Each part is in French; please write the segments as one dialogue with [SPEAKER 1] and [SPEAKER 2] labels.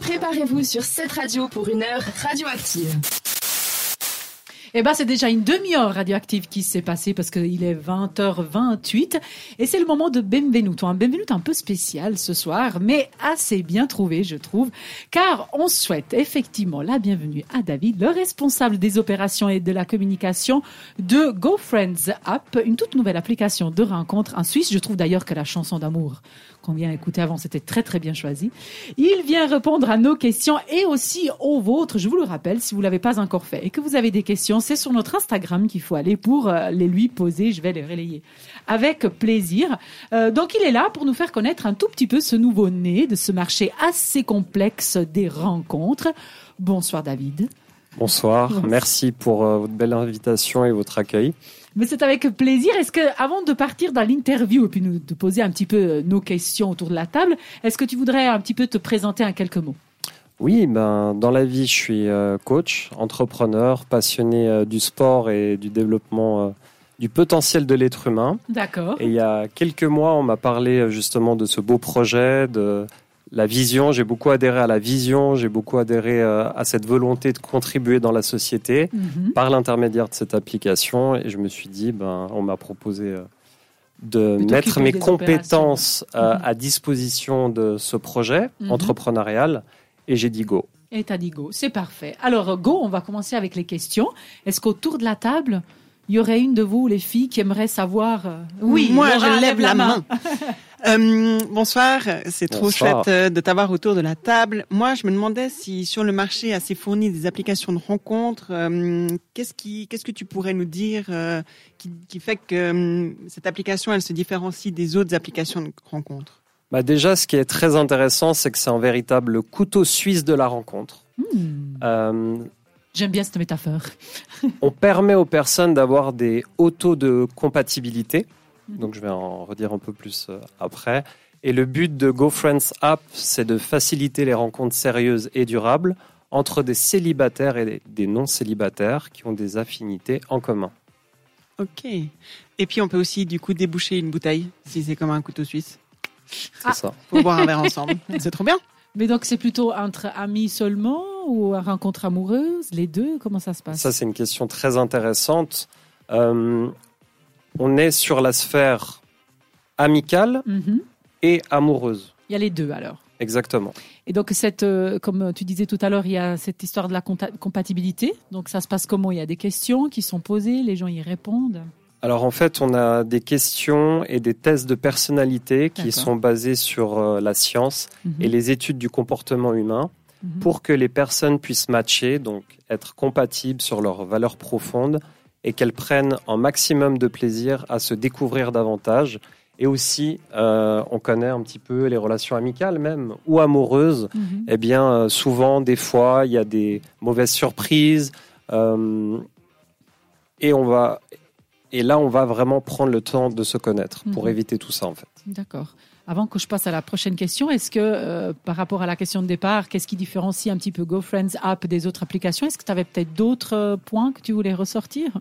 [SPEAKER 1] Préparez-vous sur cette radio pour une heure radioactive.
[SPEAKER 2] Eh ben, c'est déjà une demi-heure radioactive qui s'est passée parce qu'il est 20h28 et c'est le moment de Benvenuto. Un Benvenuto un peu spécial ce soir, mais assez bien trouvé, je trouve, car on souhaite effectivement la bienvenue à David, le responsable des opérations et de la communication de GoFriends App, une toute nouvelle application de rencontre en Suisse. Je trouve d'ailleurs que la chanson d'amour qu'on vient écouter avant, c'était très très bien choisi. Il vient répondre à nos questions et aussi aux vôtres. Je vous le rappelle, si vous l'avez pas encore fait et que vous avez des questions, c'est sur notre Instagram qu'il faut aller pour euh, les lui poser. Je vais les relayer avec plaisir. Euh, donc il est là pour nous faire connaître un tout petit peu ce nouveau-né de ce marché assez complexe des rencontres. Bonsoir David.
[SPEAKER 3] Bonsoir, merci pour euh, votre belle invitation et votre accueil.
[SPEAKER 2] Mais c'est avec plaisir. Est-ce que, avant de partir dans l'interview et puis nous de poser un petit peu euh, nos questions autour de la table, est-ce que tu voudrais un petit peu te présenter en quelques mots?
[SPEAKER 3] Oui, ben dans la vie, je suis euh, coach, entrepreneur, passionné euh, du sport et du développement du potentiel de l'être humain.
[SPEAKER 2] D'accord.
[SPEAKER 3] Et il y a quelques mois, on m'a parlé justement de ce beau projet, de la vision, j'ai beaucoup adhéré à la vision, j'ai beaucoup adhéré euh, à cette volonté de contribuer dans la société
[SPEAKER 2] Mhm.
[SPEAKER 3] par l'intermédiaire de cette application. Et je me suis dit, ben, on m'a proposé euh, de mettre mes compétences euh,
[SPEAKER 2] Mhm.
[SPEAKER 3] à disposition de ce projet
[SPEAKER 2] Mhm.
[SPEAKER 3] entrepreneurial. Et j'ai dit go.
[SPEAKER 2] Et t'as dit go. C'est parfait. Alors, go, on va commencer avec les questions. Est-ce qu'autour de la table, il y aurait une de vous, les filles, qui aimerait savoir euh,
[SPEAKER 4] moi
[SPEAKER 2] Laura,
[SPEAKER 4] je lève la main. Euh, bonsoir, c'est trop
[SPEAKER 3] Bonsoir.
[SPEAKER 4] chouette euh, de t'avoir autour de la table. Moi, je me demandais si sur le marché assez fourni des applications de rencontres, euh, qu'est-ce qui, qu'est-ce que tu pourrais nous dire euh, qui, qui fait que euh, cette application, elle se différencie des autres applications de rencontres?
[SPEAKER 3] Bah déjà, ce qui est très intéressant, c'est que c'est un véritable couteau suisse de la rencontre.
[SPEAKER 2] Hmm,
[SPEAKER 3] Euh,
[SPEAKER 2] J'aime bien cette métaphore.
[SPEAKER 3] on permet aux personnes d'avoir des autos de compatibilité. Donc, je vais en redire un peu plus euh, après. Et le but de GoFriends App, c'est de faciliter les rencontres sérieuses et durables entre des célibataires et des non-célibataires qui ont des affinités en commun.
[SPEAKER 4] Ok. Et puis on peut aussi du coup déboucher une bouteille si c'est comme un couteau suisse
[SPEAKER 3] C'est
[SPEAKER 2] Ah.
[SPEAKER 3] ça.
[SPEAKER 4] pour boire un verre ensemble. C'est trop bien.
[SPEAKER 2] Mais donc, c'est plutôt entre amis seulement ou une rencontre amoureuse Les deux? Comment ça se passe?
[SPEAKER 3] Ça, c'est une question très intéressante. Euh, on est sur la sphère amicale
[SPEAKER 2] Mhm.
[SPEAKER 3] et amoureuse.
[SPEAKER 2] Il y a les deux alors.
[SPEAKER 3] Exactement.
[SPEAKER 2] Et donc, cette, euh, comme tu disais tout à l'heure, il y a cette histoire de la compatibilité. Donc, ça se passe comment? Il y a des questions qui sont posées, les gens y répondent.
[SPEAKER 3] Alors en fait, on a des questions et des tests de personnalité qui sont basés sur euh, la science
[SPEAKER 2] Mhm.
[SPEAKER 3] et les études du comportement humain
[SPEAKER 2] Mhm.
[SPEAKER 3] pour que les personnes puissent matcher, donc être compatibles sur leurs valeurs profondes et qu'elles prennent un maximum de plaisir à se découvrir davantage. Et aussi, euh, on connaît un petit peu les relations amicales même ou amoureuses.
[SPEAKER 2] Mhm.
[SPEAKER 3] Eh bien, euh, souvent, des fois, il y a des mauvaises surprises. euh, et on va, et là, on va vraiment prendre le temps de se connaître pour
[SPEAKER 2] Mhm.
[SPEAKER 3] éviter tout ça, en fait.
[SPEAKER 2] D'accord. Avant que je passe à la prochaine question, est-ce que euh, par rapport à la question de départ, qu'est-ce qui différencie un petit peu GoFriends App des autres applications? Est-ce que tu avais peut-être d'autres euh, points que tu voulais ressortir?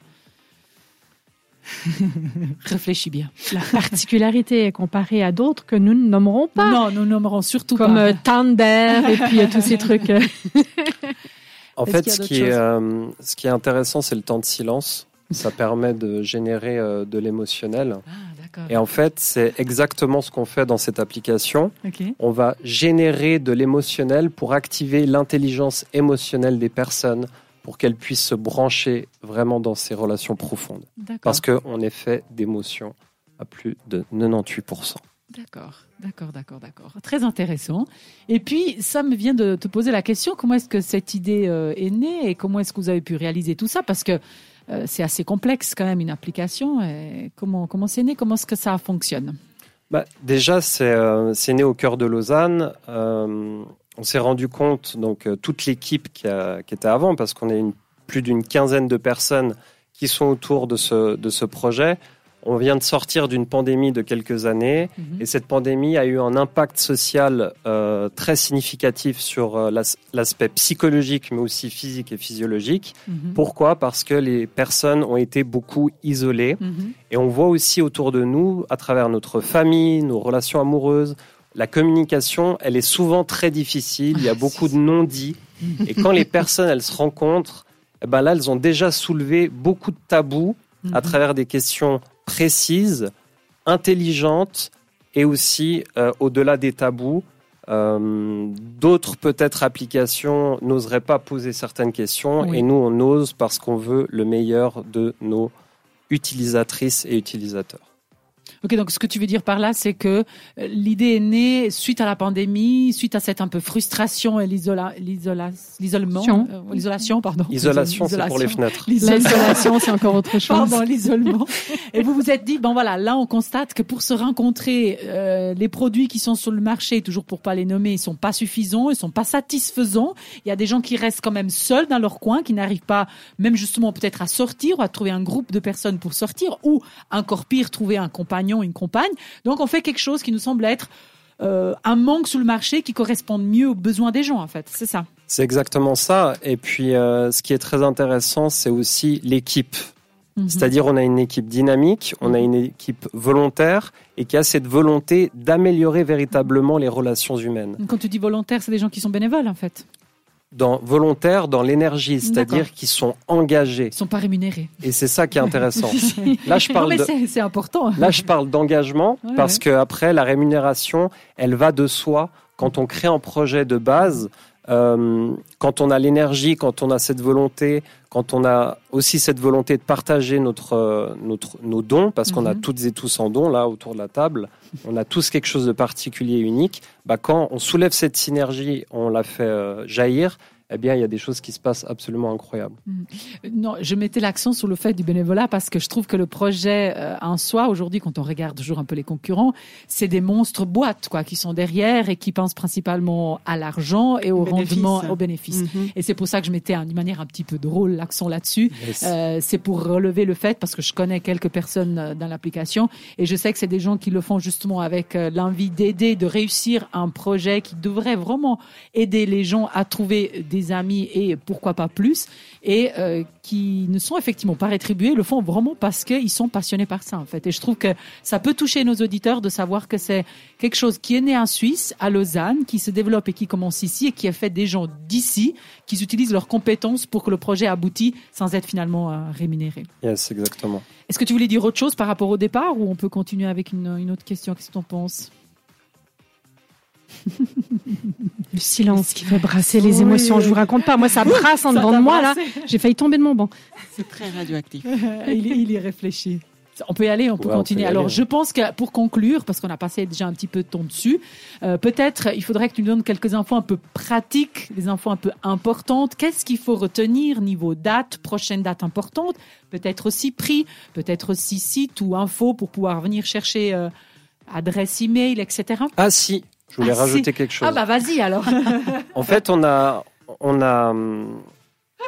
[SPEAKER 2] Réfléchis bien.
[SPEAKER 5] La particularité comparée à d'autres que nous ne nommerons pas,
[SPEAKER 2] Non, nous nommerons surtout
[SPEAKER 5] comme
[SPEAKER 2] pas.
[SPEAKER 5] euh, Tinder et puis tous ces trucs.
[SPEAKER 3] En
[SPEAKER 2] Est-ce
[SPEAKER 3] fait, ce qui, est,
[SPEAKER 2] choses?
[SPEAKER 3] euh, ce qui est intéressant, c'est le temps de silence. Ça permet de générer euh, de l'émotionnel.
[SPEAKER 2] Ah.
[SPEAKER 3] Et en fait, c'est exactement ce qu'on fait dans cette application. On va générer de l'émotionnel pour activer l'intelligence émotionnelle des personnes pour qu'elles puissent se brancher vraiment dans ces relations profondes. Parce qu'on est fait d'émotions à plus de 98%.
[SPEAKER 2] D'accord, d'accord, d'accord, d'accord. Très intéressant. Et puis, ça me vient de te poser la question, comment est-ce que cette idée euh, est née et comment est-ce que vous avez pu réaliser tout ça? Parce que euh, c'est assez complexe quand même, une application. Comment comment c'est né? Comment est-ce que ça fonctionne?
[SPEAKER 3] Bah, déjà, c'est euh, c'est né au cœur de Lausanne. Euh, on s'est rendu compte, donc toute l'équipe qui, qui était avant, parce qu'on est plus d'une quinzaine de personnes qui sont autour de ce projet. On vient de sortir d'une pandémie de quelques années
[SPEAKER 2] Mhm.
[SPEAKER 3] et cette pandémie a eu un impact social euh, très significatif sur euh, l'as- l'aspect psychologique, mais aussi physique et physiologique.
[SPEAKER 2] Mhm.
[SPEAKER 3] Pourquoi? Parce que les personnes ont été beaucoup isolées
[SPEAKER 2] Mhm.
[SPEAKER 3] et on voit aussi autour de nous, à travers notre famille, nos relations amoureuses, la communication, elle est souvent très difficile. Il y a beaucoup de non-dits. Et quand les personnes, elles se rencontrent, eh ben là, elles ont déjà soulevé beaucoup de tabous à travers des questions précises, intelligentes et aussi euh, au-delà des tabous. euh, D'autres peut-être applications n'oseraient pas poser certaines questions
[SPEAKER 2] Oui.
[SPEAKER 3] et nous on ose parce qu'on veut le meilleur de nos utilisatrices et utilisateurs.
[SPEAKER 2] Ok, donc ce que tu veux dire par là, c'est que euh, l'idée est née suite à la pandémie, suite à cette un peu frustration et l'isola- l'isola- l'isolement,
[SPEAKER 5] Isolation.
[SPEAKER 2] euh, l'isolation, pardon.
[SPEAKER 3] Isolation, c'est pour les
[SPEAKER 2] L'isolation.
[SPEAKER 3] fenêtres.
[SPEAKER 2] L'isolation.
[SPEAKER 5] L'isolation, c'est encore autre chose.
[SPEAKER 2] Pardon, l'isolement. Et vous vous êtes dit, bon voilà, là on constate que pour se rencontrer, euh, les produits qui sont sur le marché, toujours pour pas les nommer, ils sont pas suffisants, ils sont pas satisfaisants. Il y a des gens qui restent quand même seuls dans leur coin, qui n'arrivent pas, même justement peut-être à sortir ou à trouver un groupe de personnes pour sortir, ou encore pire, trouver un compagnon, une compagne. Donc on fait quelque chose qui nous semble être euh, un manque sur le marché qui correspond mieux aux besoins des gens, en fait. C'est ça.
[SPEAKER 3] C'est exactement ça. Et puis, euh, ce qui est très intéressant, c'est aussi l'équipe.
[SPEAKER 2] Mhm.
[SPEAKER 3] C'est-à-dire, on a une équipe dynamique, on a une équipe volontaire et qui a cette volonté d'améliorer véritablement les relations humaines.
[SPEAKER 2] Quand tu dis volontaire, c'est des gens qui sont bénévoles, en fait.
[SPEAKER 3] Dans volontaire, dans l'énergie, c'est-à-dire qu'ils sont engagés.
[SPEAKER 2] Ils sont pas rémunérés.
[SPEAKER 3] Et c'est ça qui est intéressant. Là, je parle
[SPEAKER 2] c'est important.
[SPEAKER 3] là, je parle d'engagement
[SPEAKER 2] Ouais,
[SPEAKER 3] parce
[SPEAKER 2] ouais.
[SPEAKER 3] que après, la rémunération, elle va de soi. Quand on crée un projet de base, euh, quand on a l'énergie, quand on a cette volonté, quand on a aussi cette volonté de partager notre, euh, notre, nos dons, parce qu'on a
[SPEAKER 2] Mhm.
[SPEAKER 3] toutes et tous en dons là autour de la table, on a tous quelque chose de particulier et unique. Bah, quand on soulève cette synergie, on la fait euh, jaillir, eh bien, il y a des choses qui se passent absolument incroyables.
[SPEAKER 2] Non, je mettais l'accent sur le fait du bénévolat parce que je trouve que le projet euh, en soi, aujourd'hui, quand on regarde toujours un peu les concurrents, c'est des monstres boîtes, quoi, qui sont derrière et qui pensent principalement à l'argent et au
[SPEAKER 4] Bénéfice.
[SPEAKER 2] rendement, au bénéfice.
[SPEAKER 4] Mhm.
[SPEAKER 2] Et c'est pour ça que je mettais d'une manière un petit peu drôle l'accent là-dessus.
[SPEAKER 3] Yes.
[SPEAKER 2] Euh, c'est pour relever le fait parce que je connais quelques personnes euh, dans l'application et je sais que c'est des gens qui le font justement avec l'envie d'aider, de réussir un projet qui devrait vraiment aider les gens à trouver des amis et pourquoi pas plus et euh, qui ne sont effectivement pas rétribués, le font vraiment parce qu'ils sont passionnés par ça en fait. Et je trouve que ça peut toucher nos auditeurs de savoir que c'est quelque chose qui est né en Suisse, à Lausanne, qui se développe et qui commence ici et qui a fait des gens d'ici qui utilisent leurs compétences pour que le projet aboutit sans être finalement euh, rémunéré.
[SPEAKER 3] Yes, exactement.
[SPEAKER 2] Est-ce que tu voulais dire autre chose par rapport au départ ou on peut continuer avec une, une autre question? Qu'est-ce que tu en penses?
[SPEAKER 5] Le silence qui fait brasser les
[SPEAKER 2] Oui.
[SPEAKER 5] émotions. Je vous raconte pas. Moi, ça brasse en
[SPEAKER 2] Ça
[SPEAKER 5] devant de moi, là. J'ai failli tomber de mon banc.
[SPEAKER 4] C'est très radioactif.
[SPEAKER 2] il, y- il y réfléchit. On peut y aller, on peut
[SPEAKER 3] Ouais, on
[SPEAKER 2] continuer.
[SPEAKER 3] peut
[SPEAKER 2] Alors,
[SPEAKER 3] aller.
[SPEAKER 2] je pense que pour conclure, parce qu'on a passé déjà un petit peu de temps dessus, euh, peut-être il faudrait que tu nous donnes quelques infos un peu pratiques, des infos un peu importantes. Qu'est-ce qu'il faut retenir niveau date, prochaine date importante, peut-être aussi prix, peut-être aussi site ou info pour pouvoir venir chercher euh, adresse email, etc.
[SPEAKER 3] Ah si, je voulais
[SPEAKER 2] Ah, si.
[SPEAKER 3] rajouter quelque chose.
[SPEAKER 2] Ah bah vas-y alors.
[SPEAKER 3] En fait, on a, on a,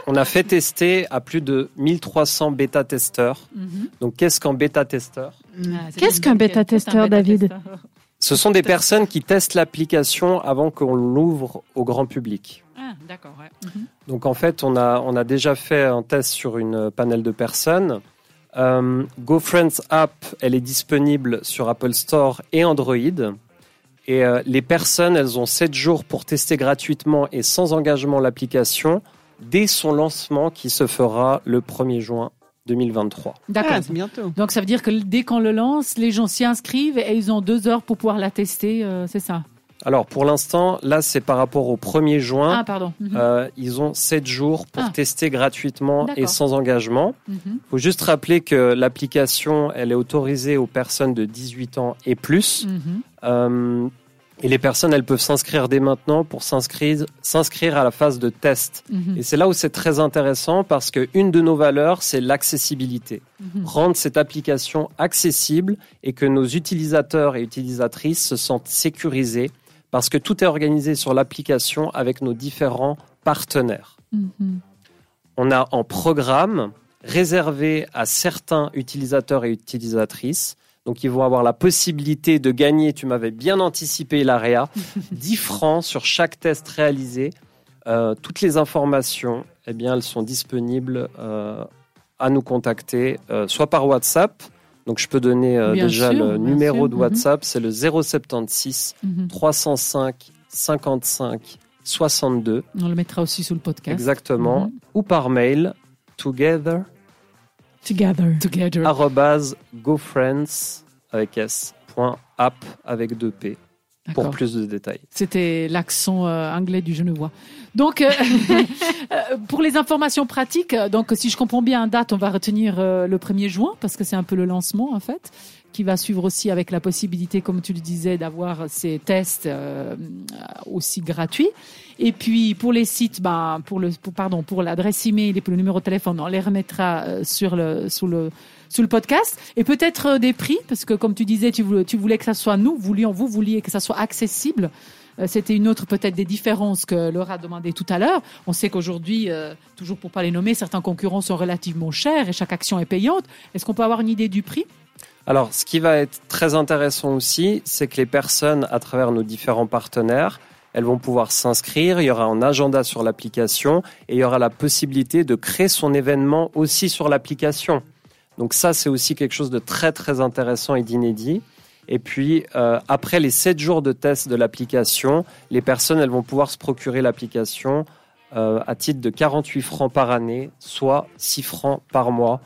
[SPEAKER 3] on a fait tester à plus de 1300 bêta-testeurs.
[SPEAKER 2] Mhm.
[SPEAKER 3] Donc, qu'est-ce qu'un bêta-testeur?
[SPEAKER 2] Ah,
[SPEAKER 5] Qu'est-ce qu'un bêta-testeur, David?
[SPEAKER 3] Ce sont des personnes qui testent l'application avant qu'on l'ouvre au grand public.
[SPEAKER 2] Ah, d'accord, ouais. Mhm.
[SPEAKER 3] Donc, en fait, on a, on a déjà fait un test sur une panel de personnes. Euh, GoFriends App, elle est disponible sur Apple Store et Android. Et euh, les personnes, elles ont 7 jours pour tester gratuitement et sans engagement l'application dès son lancement qui se fera le 1er juin 2023.
[SPEAKER 2] D'accord.
[SPEAKER 4] Ah, c'est bientôt.
[SPEAKER 2] Donc ça veut dire que dès qu'on le lance, les gens s'y inscrivent et ils ont deux heures pour pouvoir la tester, euh, c'est ça?
[SPEAKER 3] Alors pour l'instant, là c'est par rapport au 1er
[SPEAKER 2] Ah
[SPEAKER 3] juin.
[SPEAKER 2] pardon. Mhm.
[SPEAKER 3] Euh, ils ont 7 jours pour
[SPEAKER 2] Ah.
[SPEAKER 3] tester gratuitement et sans engagement.
[SPEAKER 2] Mhm.
[SPEAKER 3] Il faut juste rappeler que l'application, elle est autorisée aux personnes de 18 ans et plus.
[SPEAKER 2] Mhm.
[SPEAKER 3] Euh, et les personnes, elles peuvent s'inscrire dès maintenant pour s'inscrire, s'inscrire à la phase de test.
[SPEAKER 2] Mhm.
[SPEAKER 3] Et c'est là où c'est très intéressant parce que une de nos valeurs, c'est l'accessibilité.
[SPEAKER 2] Mhm.
[SPEAKER 3] Rendre cette application accessible et que nos utilisateurs et utilisatrices se sentent sécurisés parce que tout est organisé sur l'application avec nos différents partenaires.
[SPEAKER 2] Mhm.
[SPEAKER 3] On a en programme réservé à certains utilisateurs et utilisatrices. Donc, ils vont avoir la possibilité de gagner, tu m'avais bien anticipé, Laria, 10 francs sur chaque test réalisé. Euh, toutes les informations, eh bien, elles sont disponibles euh, à nous contacter, euh, soit par WhatsApp. Donc je peux donner euh, déjà
[SPEAKER 2] sûr,
[SPEAKER 3] le numéro
[SPEAKER 2] sûr,
[SPEAKER 3] de
[SPEAKER 2] mhm.
[SPEAKER 3] WhatsApp, c'est le 076
[SPEAKER 2] Mhm.
[SPEAKER 3] 305 55 62
[SPEAKER 2] On le mettra aussi sous le podcast.
[SPEAKER 3] exactement
[SPEAKER 2] Mhm.
[SPEAKER 3] ou par mail together
[SPEAKER 2] Together. Together.
[SPEAKER 3] arrobase gofriends avec s point app avec deux p pour plus de détails.
[SPEAKER 2] C'était l'accent euh, anglais du genevois. Donc, euh, euh, pour les informations pratiques, donc si je comprends bien, en date, on va retenir euh, le 1er juin parce que c'est un peu le lancement en fait, qui va suivre aussi avec la possibilité, comme tu le disais, d'avoir ces tests aussi gratuits. Et puis pour les sites, ben pour le, pour, pardon, pour l'adresse email et pour le numéro de téléphone, on les remettra sur le sous le sous le podcast et peut-être euh, des prix parce que comme tu disais, tu voulais, tu voulais que ça soit nous voulions vous vouliez que ça soit accessible. Euh, C'était une autre peut-être des différences que Laura a demandé tout à l'heure. On sait qu'aujourd'hui, euh, toujours pour pas les nommer, certains concurrents sont relativement chers et chaque action est payante. Est-ce qu'on peut avoir une idée du prix?
[SPEAKER 3] Alors, ce qui va être très intéressant aussi, c'est que les personnes, à travers nos différents partenaires, elles vont pouvoir s'inscrire. Il y aura un agenda sur l'application et il y aura la possibilité de créer son événement aussi sur l'application. Donc ça, c'est aussi quelque chose de très très intéressant et d'inédit. Et puis, euh, après les 7 jours de test de l'application, les personnes, elles vont pouvoir se procurer l'application euh, à titre de 48 francs par année, soit 6 francs par mois,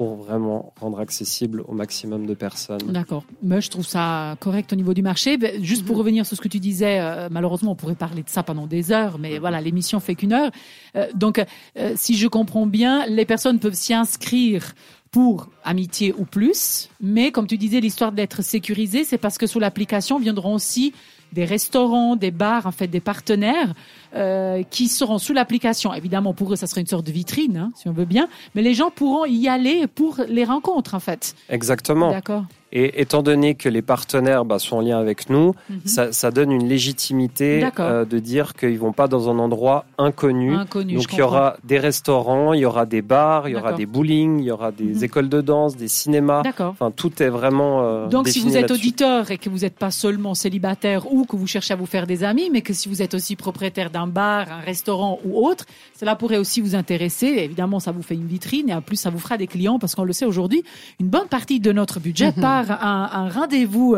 [SPEAKER 3] pour vraiment rendre accessible au maximum de personnes.
[SPEAKER 2] D'accord. Mais je trouve ça correct au niveau du marché. Juste pour revenir sur ce que tu disais, euh, malheureusement, on pourrait parler de ça pendant des heures, mais voilà, l'émission fait qu'une heure. Euh, donc, euh, si je comprends bien, les personnes peuvent s'y inscrire pour amitié ou plus, mais comme tu disais, l'histoire d'être sécurisé, c'est parce que sous l'application viendront aussi des restaurants, des bars, en fait, des partenaires euh, qui seront sous l'application. Évidemment, pour eux, ça serait une sorte de vitrine, hein, si on veut bien, mais les gens pourront y aller pour les rencontres, en fait.
[SPEAKER 3] Exactement.
[SPEAKER 2] D'accord.
[SPEAKER 3] Et étant donné que les partenaires bah, sont en lien avec nous,
[SPEAKER 2] Mhm.
[SPEAKER 3] ça, ça donne une légitimité euh, de dire qu'ils vont pas dans un endroit inconnu.
[SPEAKER 2] Inconnu.
[SPEAKER 3] Donc il y aura des restaurants, il y aura des bars, il y aura des bowling, il y aura des
[SPEAKER 2] Mhm.
[SPEAKER 3] écoles de danse, des cinémas. Enfin, tout est vraiment. euh,
[SPEAKER 2] Donc, si vous êtes auditeur et que vous n'êtes pas seulement célibataire ou que vous cherchez à vous faire des amis, mais que si vous êtes aussi propriétaire d'un bar, un restaurant ou autre, cela pourrait aussi vous intéresser. Évidemment, ça vous fait une vitrine et en plus, ça vous fera des clients parce qu'on le sait aujourd'hui, une bonne partie de notre budget
[SPEAKER 3] Mhm.
[SPEAKER 2] part un, rendez-vous.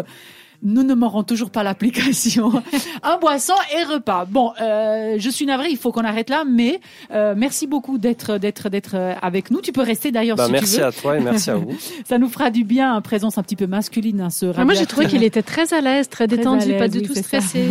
[SPEAKER 2] Nous ne m'aurons toujours pas l'application. un boisson et repas. Bon, euh, je suis navrée, il faut qu'on arrête là, mais euh, merci beaucoup d'être d'être d'être euh, avec nous. Tu peux rester d'ailleurs
[SPEAKER 3] Bah,
[SPEAKER 2] si
[SPEAKER 3] merci
[SPEAKER 2] tu veux.
[SPEAKER 3] à toi et merci à vous.
[SPEAKER 2] Ça nous fera du bien, une présence un petit peu masculine dans ce radio
[SPEAKER 5] moi, j'ai trouvé qu'il était très à l'aise, très détendu, pas du
[SPEAKER 2] oui,
[SPEAKER 5] tout stressé.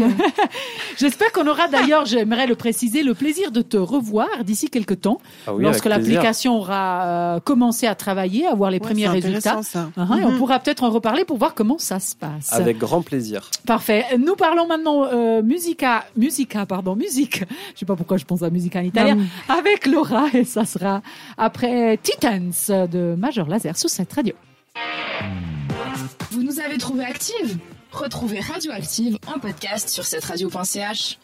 [SPEAKER 2] J'espère qu'on aura d'ailleurs, j'aimerais le préciser, le plaisir de te revoir d'ici quelques temps,
[SPEAKER 3] Ah oui,
[SPEAKER 2] lorsque l'application aura euh, commencé à travailler, à voir les
[SPEAKER 4] Ouais,
[SPEAKER 2] premiers résultats. Uh-huh, et on
[SPEAKER 4] Mhm.
[SPEAKER 2] pourra peut-être en reparler pour voir comment ça se passe.
[SPEAKER 3] Avec grand plaisir.
[SPEAKER 2] Parfait. Nous parlons maintenant euh, musica, musica, pardon, musique. Je sais pas pourquoi je pense à musique en italien.
[SPEAKER 5] Non.
[SPEAKER 2] Avec Laura et ça sera après Titans de Major Laser sous cette radio.
[SPEAKER 1] Vous nous avez trouvé active Retrouvez Radioactive en podcast sur cette radio.ch.